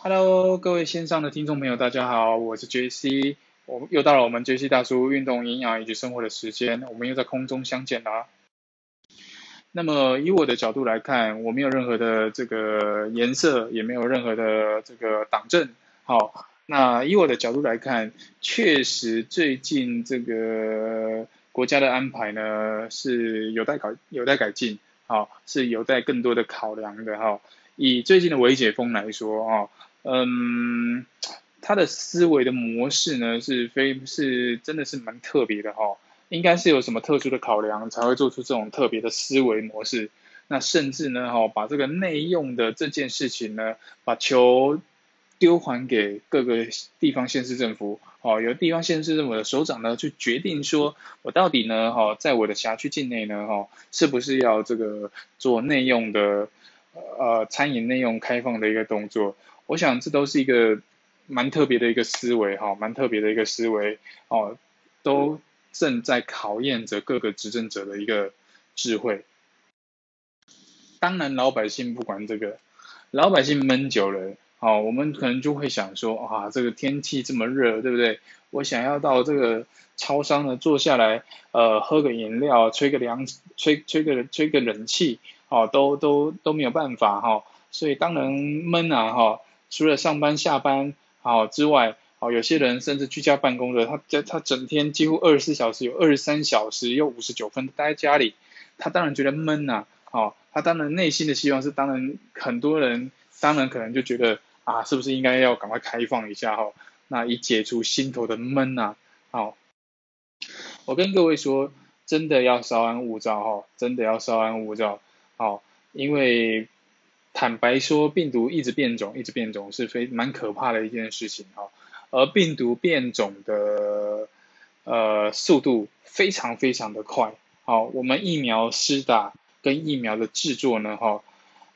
Hello，各位线上的听众朋友，大家好，我是 JC，我又到了我们 JC 大叔运动、营养以及生活的时间，我们又在空中相见啦。那么以我的角度来看，我没有任何的这个颜色，也没有任何的这个党政，好，那以我的角度来看，确实最近这个国家的安排呢是有待改有待改进，好，是有待更多的考量的哈。以最近的维解封来说啊，嗯，他的思维的模式呢是非是真的是蛮特别的哈，应该是有什么特殊的考量才会做出这种特别的思维模式。那甚至呢哈，把这个内用的这件事情呢，把球丢还给各个地方县市政府，哦，由地方县市政府的首长呢去决定说，我到底呢哈，在我的辖区境内呢哈，是不是要这个做内用的。呃，餐饮内用开放的一个动作，我想这都是一个蛮特别的一个思维哈，蛮特别的一个思维哦，都正在考验着各个执政者的一个智慧。当然，老百姓不管这个，老百姓闷久了，哦，我们可能就会想说，啊，这个天气这么热，对不对？我想要到这个超商呢坐下来，呃，喝个饮料，吹个凉，吹吹个吹个冷气。哦，都都都没有办法哈，所以当然闷啊哈，除了上班下班好之外，哦，有些人甚至居家办公的，他在他整天几乎二十四小时有二十三小时又五十九分待在家里，他当然觉得闷呐，哦，他当然内心的希望是，当然很多人当然可能就觉得啊，是不是应该要赶快开放一下哈，那以解除心头的闷呐，好，我跟各位说，真的要稍安勿躁哈，真的要稍安勿躁。好，因为坦白说，病毒一直变种，一直变种是非蛮可怕的一件事情哈。而病毒变种的呃速度非常非常的快。好，我们疫苗施打跟疫苗的制作呢，哈，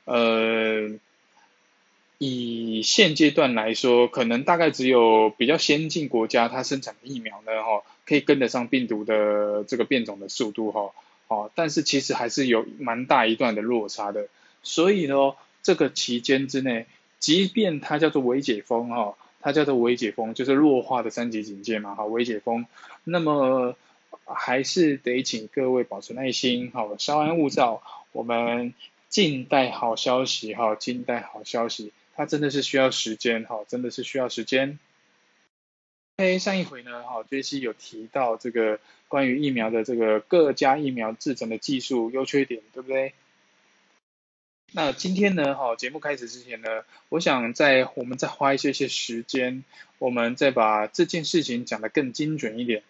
呃，以现阶段来说，可能大概只有比较先进国家它生产的疫苗呢，哈，可以跟得上病毒的这个变种的速度，哈。哦，但是其实还是有蛮大一段的落差的，所以呢，这个期间之内，即便它叫做微解封哈，它叫做微解封，就是弱化的三级警戒嘛，哈，微解封，那么还是得请各位保持耐心，好，稍安勿躁，我们静待好消息，哈，静待好消息，它真的是需要时间，哈，真的是需要时间。哎，上一回呢，哈，杰西有提到这个关于疫苗的这个各家疫苗制成的技术优缺点，对不对？那今天呢，哈，节目开始之前呢，我想在我们再花一些些时间，我们再把这件事情讲得更精准一点。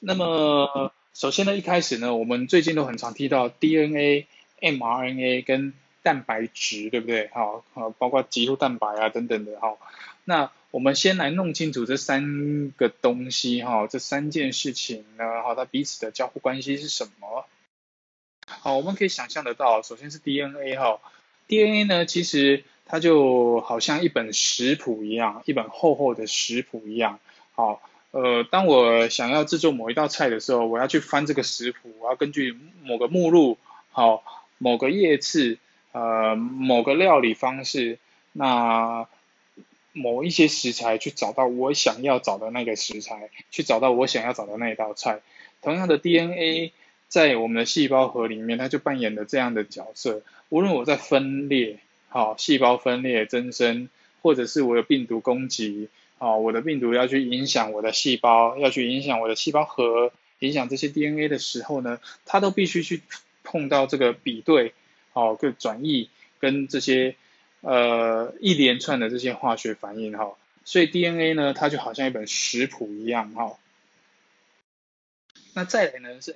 那么，首先呢，一开始呢，我们最近都很常提到 DNA、mRNA 跟蛋白质，对不对？好，包括肌肉蛋白啊等等的，哈，那。我们先来弄清楚这三个东西哈，这三件事情呢，哈，它彼此的交互关系是什么？好，我们可以想象得到，首先是 DNA 哈，DNA 呢，其实它就好像一本食谱一样，一本厚厚的食谱一样。好，呃，当我想要制作某一道菜的时候，我要去翻这个食谱，我要根据某个目录，好，某个页次，呃，某个料理方式，那。某一些食材去找到我想要找的那个食材，去找到我想要找的那一道菜。同样的 DNA 在我们的细胞核里面，它就扮演了这样的角色。无论我在分裂，好，细胞分裂增生，或者是我有病毒攻击，好，我的病毒要去影响我的细胞，要去影响我的细胞核，影响这些 DNA 的时候呢，它都必须去碰到这个比对，好，个转译跟这些。呃，一连串的这些化学反应哈，所以 DNA 呢，它就好像一本食谱一样哈。那再来呢是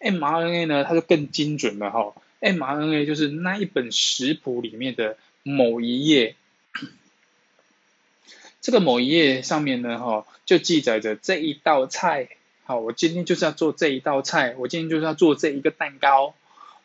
mRNA，mRNA 呢它就更精准了哈，mRNA 就是那一本食谱里面的某一页，这个某一页上面呢哈，就记载着这一道菜，好，我今天就是要做这一道菜，我今天就是要做这一个蛋糕，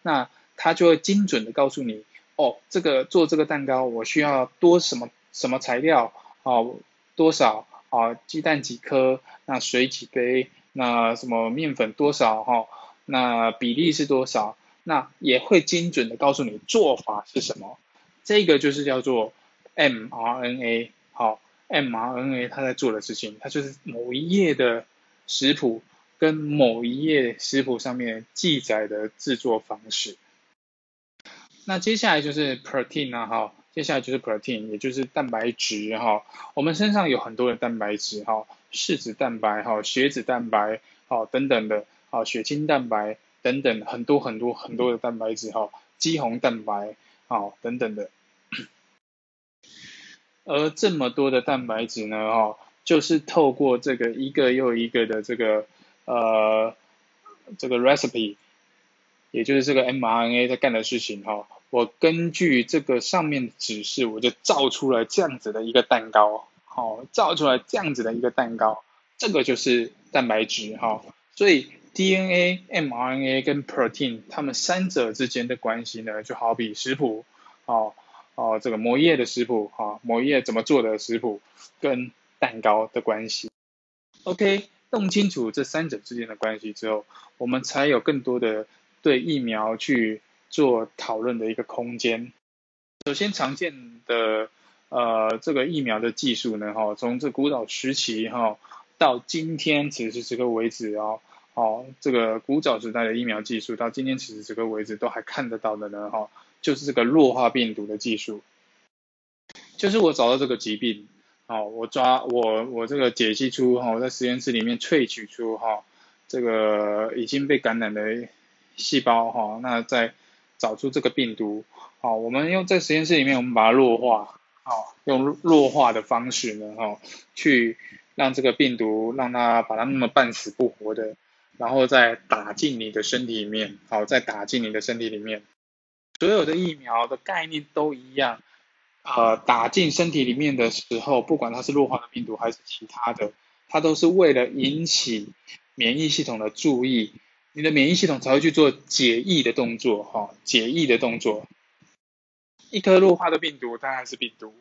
那它就会精准的告诉你。哦，这个做这个蛋糕我需要多什么什么材料？哦，多少？啊，鸡蛋几颗？那水几杯？那什么面粉多少？哈，那比例是多少？那也会精准的告诉你做法是什么。这个就是叫做 mRNA，好，mRNA 它在做的事情，它就是某一页的食谱跟某一页食谱上面记载的制作方式。那接下来就是 protein 啊，哈，接下来就是 protein，也就是蛋白质哈。我们身上有很多的蛋白质哈，视子蛋白哈，血脂蛋白好等等的，好血清蛋白等等很多很多很多的蛋白质哈，肌红蛋白好等等的。而这么多的蛋白质呢，哈，就是透过这个一个又一个的这个呃这个 recipe，也就是这个 mRNA 在干的事情哈。我根据这个上面指示，我就造出了这样子的一个蛋糕，好，造出来这样子的一个蛋糕，这个就是蛋白质哈。所以 DNA、mRNA 跟 protein 它们三者之间的关系呢，就好比食谱，哦哦，这个磨叶的食谱，哈，磨叶怎么做的食谱跟蛋糕的关系。OK，弄清楚这三者之间的关系之后，我们才有更多的对疫苗去。做讨论的一个空间。首先，常见的呃这个疫苗的技术呢，哈，从这古早时期哈到今天此时此刻为止哦，哦，这个古早时代的疫苗技术到今天此时此刻为止都还看得到的呢，哈，就是这个弱化病毒的技术。就是我找到这个疾病，好，我抓我我这个解析出哈，我在实验室里面萃取出哈这个已经被感染的细胞哈，那在找出这个病毒，好，我们用在实验室里面，我们把它弱化，好，用弱化的方式呢，哈，去让这个病毒让它把它那么半死不活的，然后再打进你的身体里面，好，再打进你的身体里面。所有的疫苗的概念都一样，呃，打进身体里面的时候，不管它是弱化的病毒还是其他的，它都是为了引起免疫系统的注意。你的免疫系统才会去做解疫的动作，哈，解疫的动作。一颗弱化的病毒当然是病毒，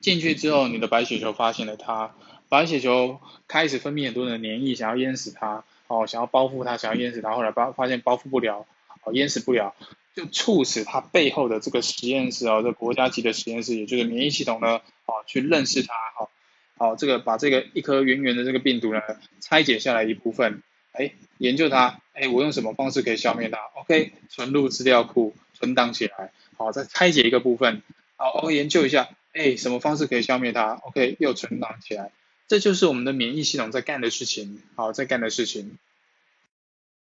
进去之后，你的白血球发现了它，白血球开始分泌很多的粘液，想要淹死它，哦，想要包覆它，想要淹死它，后来包发现包覆不了，哦，淹死不了，就促使它背后的这个实验室哦，这国家级的实验室，也就是免疫系统呢，哦，去认识它，哈，好，这个把这个一颗圆圆的这个病毒呢，拆解下来一部分。哎，研究它，哎，我用什么方式可以消灭它？OK，存入资料库，存档起来。好，再拆解一个部分，好，我研究一下，哎，什么方式可以消灭它？OK，又存档起来。这就是我们的免疫系统在干的事情。好，在干的事情。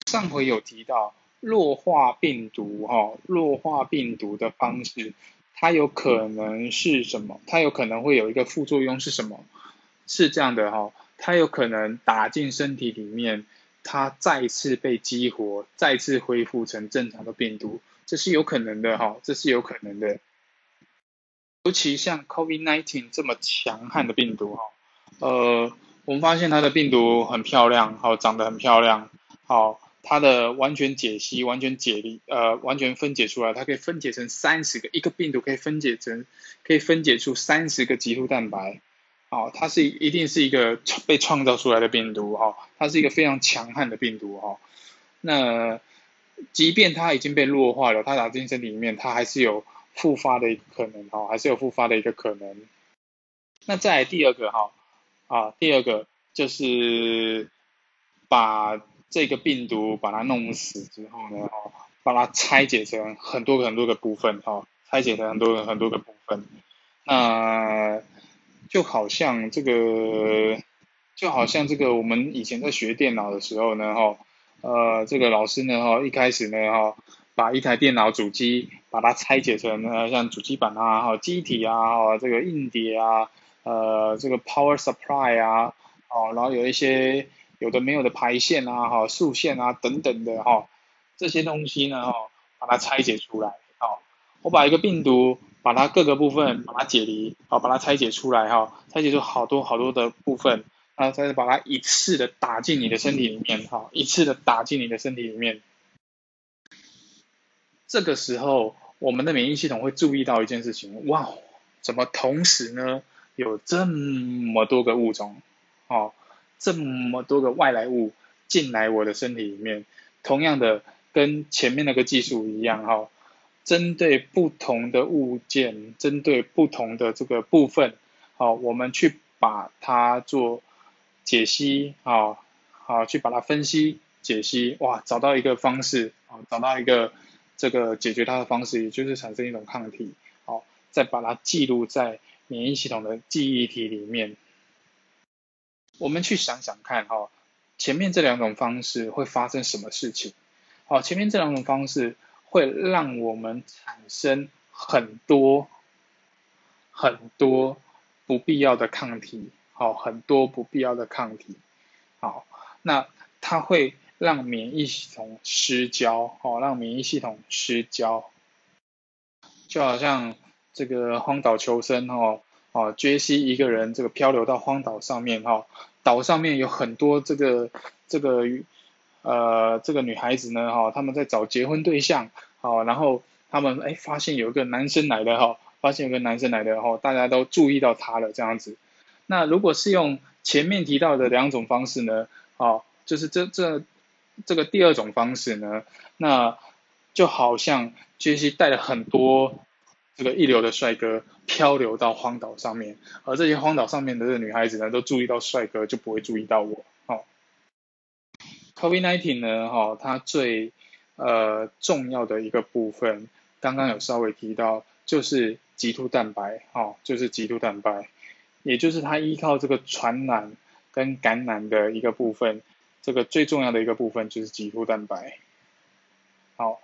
上回有提到弱化病毒，哈，弱化病毒的方式，它有可能是什么？它有可能会有一个副作用是什么？是这样的，哈，它有可能打进身体里面。它再次被激活，再次恢复成正常的病毒，这是有可能的哈，这是有可能的。尤其像 COVID-19 这么强悍的病毒哈，呃，我们发现它的病毒很漂亮，好，长得很漂亮，好，它的完全解析、完全解离，呃，完全分解出来，它可以分解成三十个，一个病毒可以分解成，可以分解出三十个棘突蛋白。哦，它是一定是一个被创造出来的病毒哈，它是一个非常强悍的病毒哈。那即便它已经被弱化了，它打进身体里面，它还是有复发的一个可能哈，还是有复发的一个可能。那再来第二个哈，啊，第二个就是把这个病毒把它弄死之后呢，哈，把它拆解成很多很多个部分哈，拆解成很多很多个部分，那。就好像这个，就好像这个，我们以前在学电脑的时候呢，哈，呃，这个老师呢，哈，一开始呢，哈，把一台电脑主机把它拆解成呃，像主机板啊，哈，机体啊，哈，这个硬碟啊，呃，这个 power supply 啊，哦，然后有一些有的没有的排线啊，哈，数线啊等等的，哈，这些东西呢，哈，把它拆解出来，好，我把一个病毒。把它各个部分把它解离，好，把它拆解出来哈，拆解出好多好多的部分，然后，再把它一次的打进你的身体里面，哈，一次的打进你的身体里面。这个时候，我们的免疫系统会注意到一件事情，哇，怎么同时呢有这么多个物种，哦，这么多个外来物进来我的身体里面，同样的跟前面那个技术一样，哈。针对不同的物件，针对不同的这个部分，好，我们去把它做解析，好，好，去把它分析解析，哇，找到一个方式，啊，找到一个这个解决它的方式，也就是产生一种抗体，好，再把它记录在免疫系统的记忆体里面。我们去想想看，哈，前面这两种方式会发生什么事情？好，前面这两种方式。会让我们产生很多很多不必要的抗体，好，很多不必要的抗体，好，那它会让免疫系统失焦，好，让免疫系统失焦，就好像这个荒岛求生，哈，哦，杰西一个人这个漂流到荒岛上面，哈，岛上面有很多这个这个。呃，这个女孩子呢，哈，他们在找结婚对象，好，然后他们哎发现有一个男生来的哈，发现有个男生来的哈，大家都注意到他了这样子。那如果是用前面提到的两种方式呢，哦，就是这这这个第二种方式呢，那就好像杰西带了很多这个一流的帅哥漂流到荒岛上面，而这些荒岛上面的这个女孩子呢，都注意到帅哥，就不会注意到我。COVID-19 呢，哈，它最呃重要的一个部分，刚刚有稍微提到，就是棘突蛋白，哈，就是棘突蛋白，也就是它依靠这个传染跟感染的一个部分，这个最重要的一个部分就是棘突蛋白。好，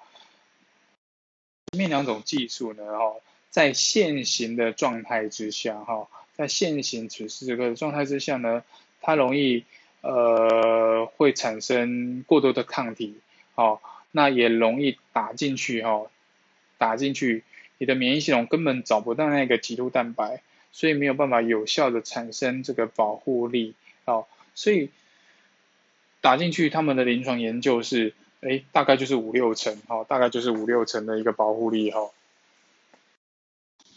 前面两种技术呢，哈，在现行的状态之下，哈，在现行此时这个状态之下呢，它容易。呃，会产生过多的抗体，好，那也容易打进去哈，打进去，你的免疫系统根本找不到那个棘突蛋白，所以没有办法有效的产生这个保护力，哦，所以打进去他们的临床研究是，哎，大概就是五六成，哈，大概就是五六成的一个保护力，哈。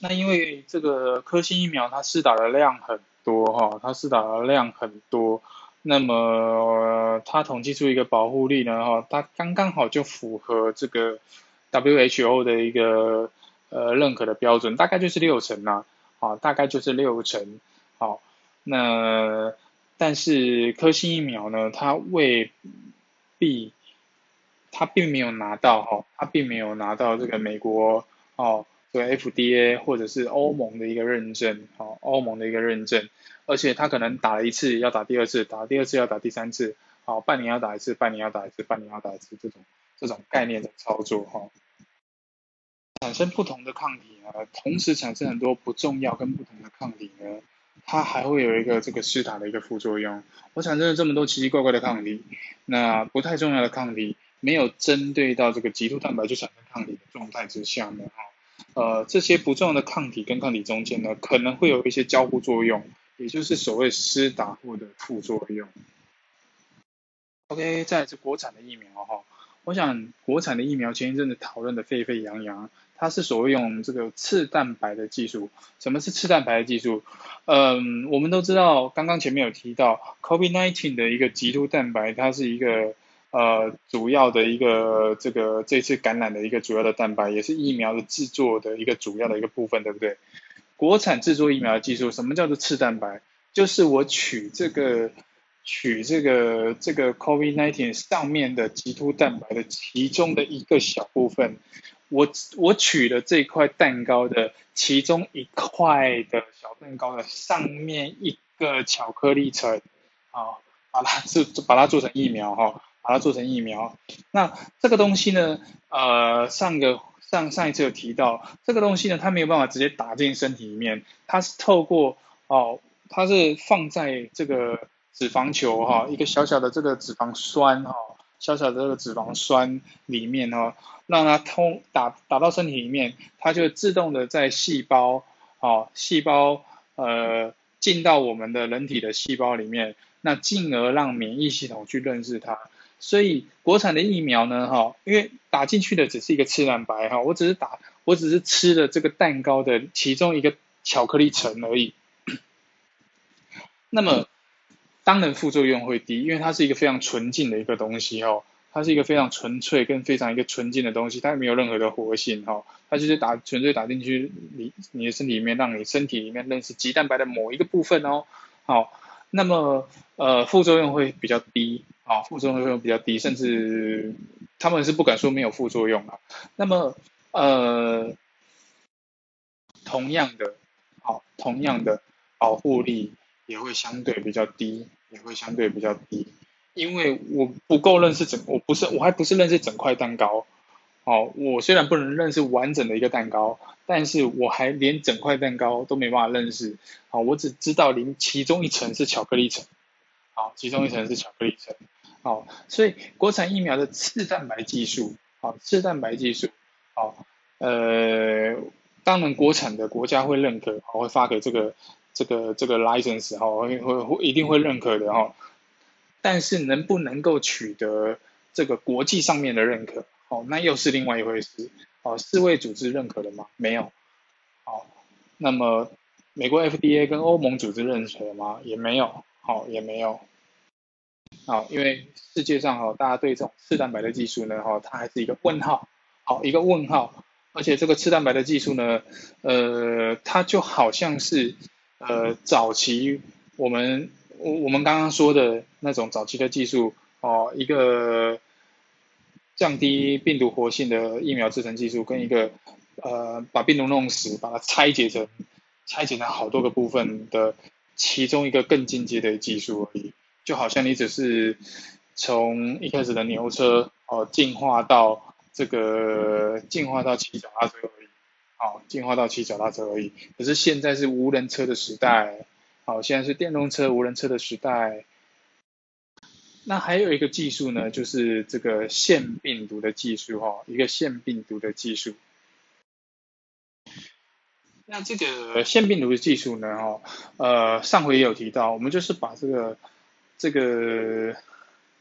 那因为这个科兴疫苗它施打的量很多，哈，它施打的量很多。那么它统计出一个保护力呢，哈，它刚刚好就符合这个 WHO 的一个呃认可的标准，大概就是六成呐，啊，大概就是六成，好，那但是科兴疫苗呢，它未必，它并没有拿到哈，它并没有拿到这个美国哦。对 FDA 或者是欧盟的一个认证，好，欧盟的一个认证，而且他可能打了一次要打第二次，打第二次要打第三次，好，半年要打一次，半年要打一次，半年要打一次，这种这种概念的操作哈，产生不同的抗体呢，同时产生很多不重要跟不同的抗体呢，它还会有一个这个施打的一个副作用，我产生了这么多奇奇怪怪的抗体，那不太重要的抗体没有针对到这个棘突蛋白就产生抗体的状态之下呢，哈。呃，这些不重要的抗体跟抗体中间呢，可能会有一些交互作用，也就是所谓施打后的副作用。OK，再是国产的疫苗哈，我想国产的疫苗前一阵子讨论的沸沸扬扬，它是所谓用这个次蛋白的技术。什么是次蛋白的技术？嗯，我们都知道，刚刚前面有提到，COVID-19 的一个棘突蛋白，它是一个。呃，主要的一个这个这次感染的一个主要的蛋白，也是疫苗的制作的一个主要的一个部分，对不对？国产制作疫苗的技术，什么叫做次蛋白？就是我取这个取这个这个 COVID-19 上面的棘突蛋白的其中的一个小部分，我我取了这块蛋糕的其中一块的小蛋糕的上面一个巧克力层，啊，把它做把它做成疫苗哈。把它做成疫苗，那这个东西呢？呃，上个上上一次有提到，这个东西呢，它没有办法直接打进身体里面，它是透过哦，它是放在这个脂肪球哈，一个小小的这个脂肪酸哈，小小的这个脂肪酸里面哈，让它通打打到身体里面，它就自动的在细胞哦，细胞呃进到我们的人体的细胞里面，那进而让免疫系统去认识它。所以国产的疫苗呢，哈，因为打进去的只是一个次蛋白，哈，我只是打，我只是吃了这个蛋糕的其中一个巧克力层而已。那么当然副作用会低，因为它是一个非常纯净的一个东西，哦，它是一个非常纯粹跟非常一个纯净的东西，它没有任何的活性哈，它就是打纯粹打进去你你的身体里面，让你身体里面认识鸡蛋白的某一个部分哦，好，那么呃副作用会比较低啊，副作用比较低，甚至他们是不敢说没有副作用啊，那么呃同样的，好，同样的保护力也会相对比较低，也会相对比较低。因为我不够认识整，我不是，我还不是认识整块蛋糕，哦，我虽然不能认识完整的一个蛋糕，但是我还连整块蛋糕都没办法认识，好，我只知道里其中一层是巧克力层，好，其中一层是巧克力层，好，所以国产疫苗的次蛋白技术，好，次蛋白技术，好，呃，当然国产的国家会认可，好，会发给这个这个这个 license，哈，会会会一定会认可的，哈。但是能不能够取得这个国际上面的认可，哦，那又是另外一回事。哦，世卫组织认可的吗？没有。好，那么美国 FDA 跟欧盟组织认可了吗？也没有。好，也没有。好，因为世界上哈，大家对这种次蛋白的技术呢，哈，它还是一个问号。好，一个问号。而且这个次蛋白的技术呢，呃，它就好像是呃早期我们。我我们刚刚说的那种早期的技术哦，一个降低病毒活性的疫苗制成技术，跟一个呃把病毒弄死，把它拆解成拆解成好多个部分的其中一个更进阶的技术而已，就好像你只是从一开始的牛车哦进化到这个进化到骑脚踏车而已，哦进化到骑脚踏车而已，可是现在是无人车的时代。好，现在是电动车、无人车的时代。那还有一个技术呢，就是这个腺病毒的技术哈，一个腺病毒的技术。那这个腺病毒的技术呢，哈，呃，上回也有提到，我们就是把这个这个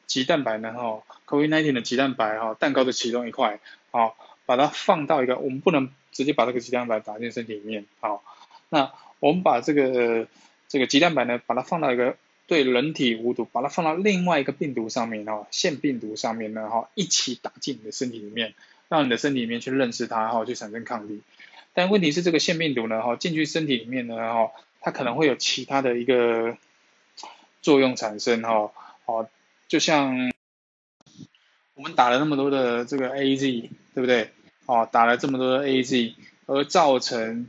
鸡蛋白呢，哈，COVID-19 的鸡蛋白哈，蛋糕的其中一块，好，把它放到一个，我们不能直接把这个鸡蛋白打进身体里面，好，那我们把这个。这个鸡蛋白呢，把它放到一个对人体无毒，把它放到另外一个病毒上面哈，腺病毒上面呢哈，一起打进你的身体里面，让你的身体里面去认识它哈，去产生抗力。但问题是这个腺病毒呢哈，进去身体里面呢哈，它可能会有其他的一个作用产生哈，哦，就像我们打了那么多的这个 A Z，对不对？哦，打了这么多的 A Z，而造成。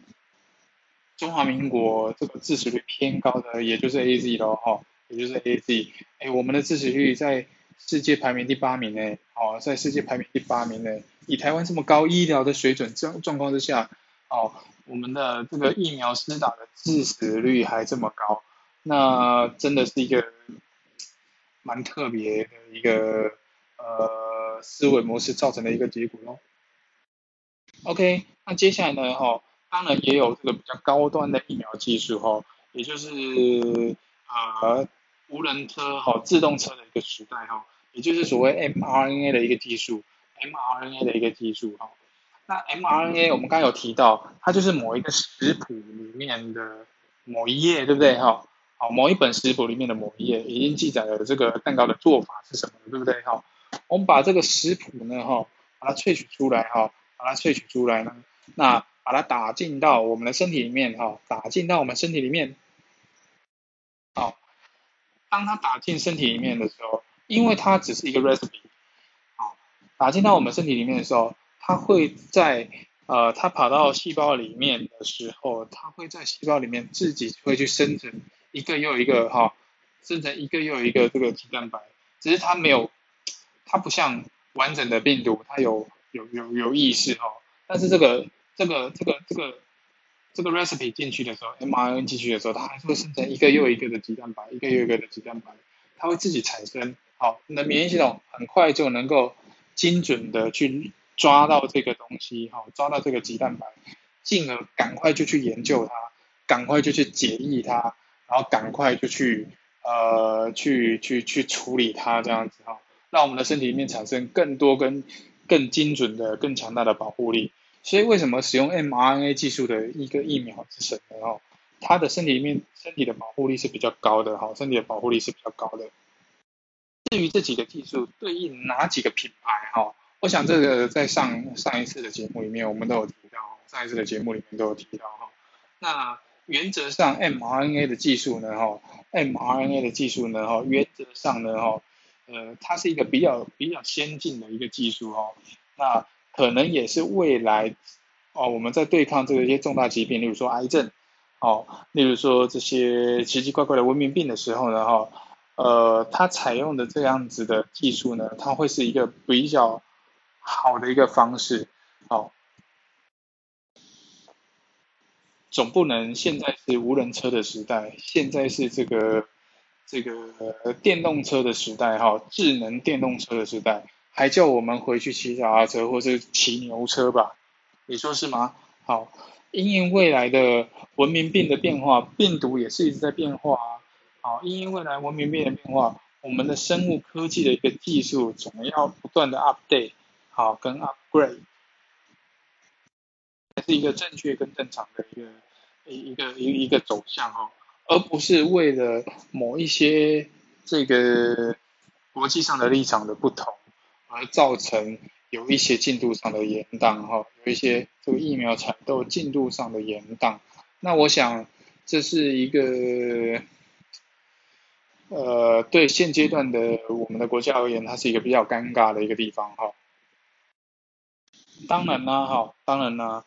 中华民国这个致死率偏高的，也就是 A Z 咯，哈，也就是 A Z。哎，我们的致死率在世界排名第八名呢，哦，在世界排名第八名呢。以台湾这么高医疗的水准状状况之下，哦，我们的这个疫苗施打的致死率还这么高，那真的是一个蛮特别的一个呃思维模式造成的一个结果咯。OK，那接下来呢，哈。当然也有这个比较高端的疫苗技术哈，也就是呃无人车哈自动车的一个时代哈，也就是所谓 mRNA 的一个技术，mRNA 的一个技术哈。那 mRNA 我们刚刚有提到，它就是某一个食谱里面的某一页，对不对哈？某一本食谱里面的某一页已经记载了这个蛋糕的做法是什么，对不对哈？我们把这个食谱呢哈，把它萃取出来哈，把它萃取出来呢，那。把它打进到我们的身体里面，哈，打进到我们身体里面，好，当它打进身体里面的时候，因为它只是一个 recipe，好，打进到我们身体里面的时候，它会在呃，它跑到细胞里面的时候，它会在细胞里面自己会去生成一个又一个哈，生成一个又一个这个肌蛋白，只是它没有，它不像完整的病毒，它有有有有意识哈，但是这个。这个这个这个这个 recipe 进去的时候，mRNA 进去的时候，它还是会生成一个又一个的鸡蛋白，一个又一个的鸡蛋白，它会自己产生。好，你的免疫系统很快就能够精准的去抓到这个东西，好，抓到这个鸡蛋白，进而赶快就去研究它，赶快就去解译它，然后赶快就去呃去去去处理它，这样子哈，让我们的身体里面产生更多跟更精准的、更强大的保护力。所以为什么使用 mRNA 技术的一个疫苗之神呢？哦，它的身体里面身体的保护力是比较高的，哈，身体的保护力是比较高的。至于这几个技术对应哪几个品牌哈，我想这个在上上一次的节目里面我们都有提到，上一次的节目里面都有提到哈。那原则上 mRNA 的技术呢哈，mRNA 的技术呢哈，原则上呢哈，呃，它是一个比较比较先进的一个技术哈。那可能也是未来哦，我们在对抗这个一些重大疾病，例如说癌症，哦，例如说这些奇奇怪怪的文明病的时候呢哈。呃，它采用的这样子的技术呢，它会是一个比较好的一个方式，哦，总不能现在是无人车的时代，现在是这个这个电动车的时代，哈，智能电动车的时代，还叫我们回去骑脚踏车或是骑牛车吧？你说是吗？好，因应未来的文明病的变化，病毒也是一直在变化啊。好，因应未来文明病的变化，我们的生物科技的一个技术总要不断的 update，好，跟 upgrade，是一个正确跟正常的一个一一个一一个走向哈，而不是为了某一些这个国际上的立场的不同，而造成有一些进度上的延宕哈，有一些这个疫苗产都进度上的延宕，那我想这是一个。呃，对现阶段的我们的国家而言，它是一个比较尴尬的一个地方哈。当然呢，哈，当然呢，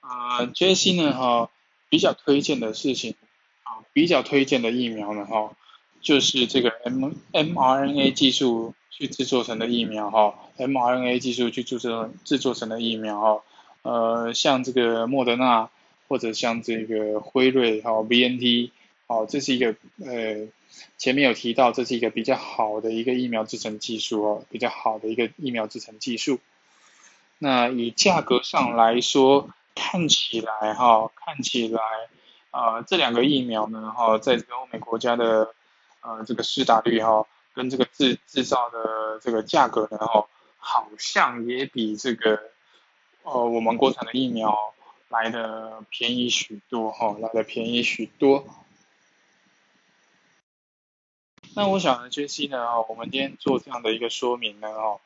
啊，J.C. 呢，哈，比较推荐的事情，啊，比较推荐的疫苗呢，哈，就是这个 m mRNA 技术去制作成的疫苗哈，mRNA 技术去制作制作成的疫苗哈，呃，像这个莫德纳或者像这个辉瑞哈，BNT。哦，这是一个呃，前面有提到，这是一个比较好的一个疫苗制成技术哦，比较好的一个疫苗制成技术。那以价格上来说，看起来哈，看起来啊，这两个疫苗呢哈，在这个欧美国家的呃这个施打率哈，跟这个制制造的这个价格呢哈，好像也比这个呃我们国产的疫苗来的便宜许多哈，来的便宜许多。那我想呢，J.C. 呢，哈，我们今天做这样的一个说明呢，哈，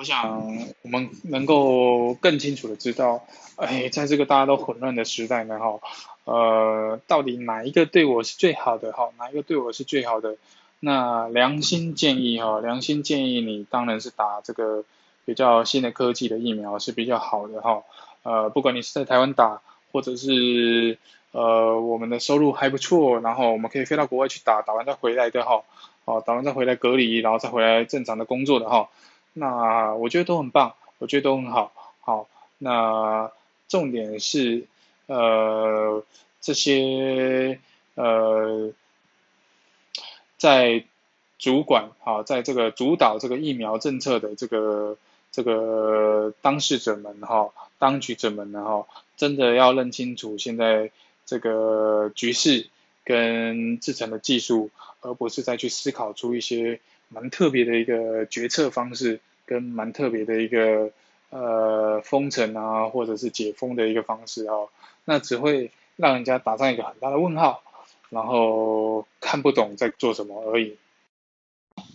我想我们能够更清楚的知道，哎，在这个大家都混乱的时代呢，哈，呃，到底哪一个对我是最好的，哈，哪一个对我是最好的？那良心建议，哈，良心建议你当然是打这个比较新的科技的疫苗是比较好的，哈，呃，不管你是在台湾打，或者是呃我们的收入还不错，然后我们可以飞到国外去打，打完再回来的，哈。哦，打完再回来隔离，然后再回来正常的工作的哈，那我觉得都很棒，我觉得都很好。好，那重点是呃这些呃在主管好，在这个主导这个疫苗政策的这个这个当事者们哈，当局者们呢哈，真的要认清楚现在这个局势。跟制成的技术，而不是再去思考出一些蛮特别的一个决策方式，跟蛮特别的一个呃封城啊，或者是解封的一个方式哦，那只会让人家打上一个很大的问号，然后看不懂在做什么而已。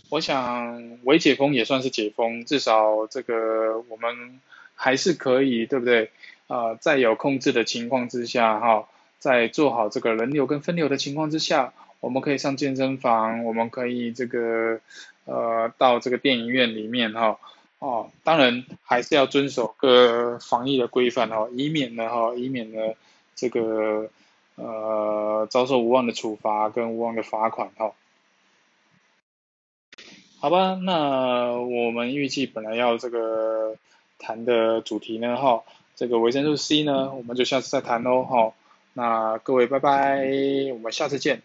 我想，微解封也算是解封，至少这个我们还是可以，对不对？啊，在有控制的情况之下，哈。在做好这个人流跟分流的情况之下，我们可以上健身房，我们可以这个呃到这个电影院里面哈哦，当然还是要遵守各防疫的规范哈，以免呢哈，以免呢这个呃遭受无望的处罚跟无望的罚款哈。好吧，那我们预计本来要这个谈的主题呢哈，这个维生素 C 呢，我们就下次再谈喽哈。那各位，拜拜，我们下次见。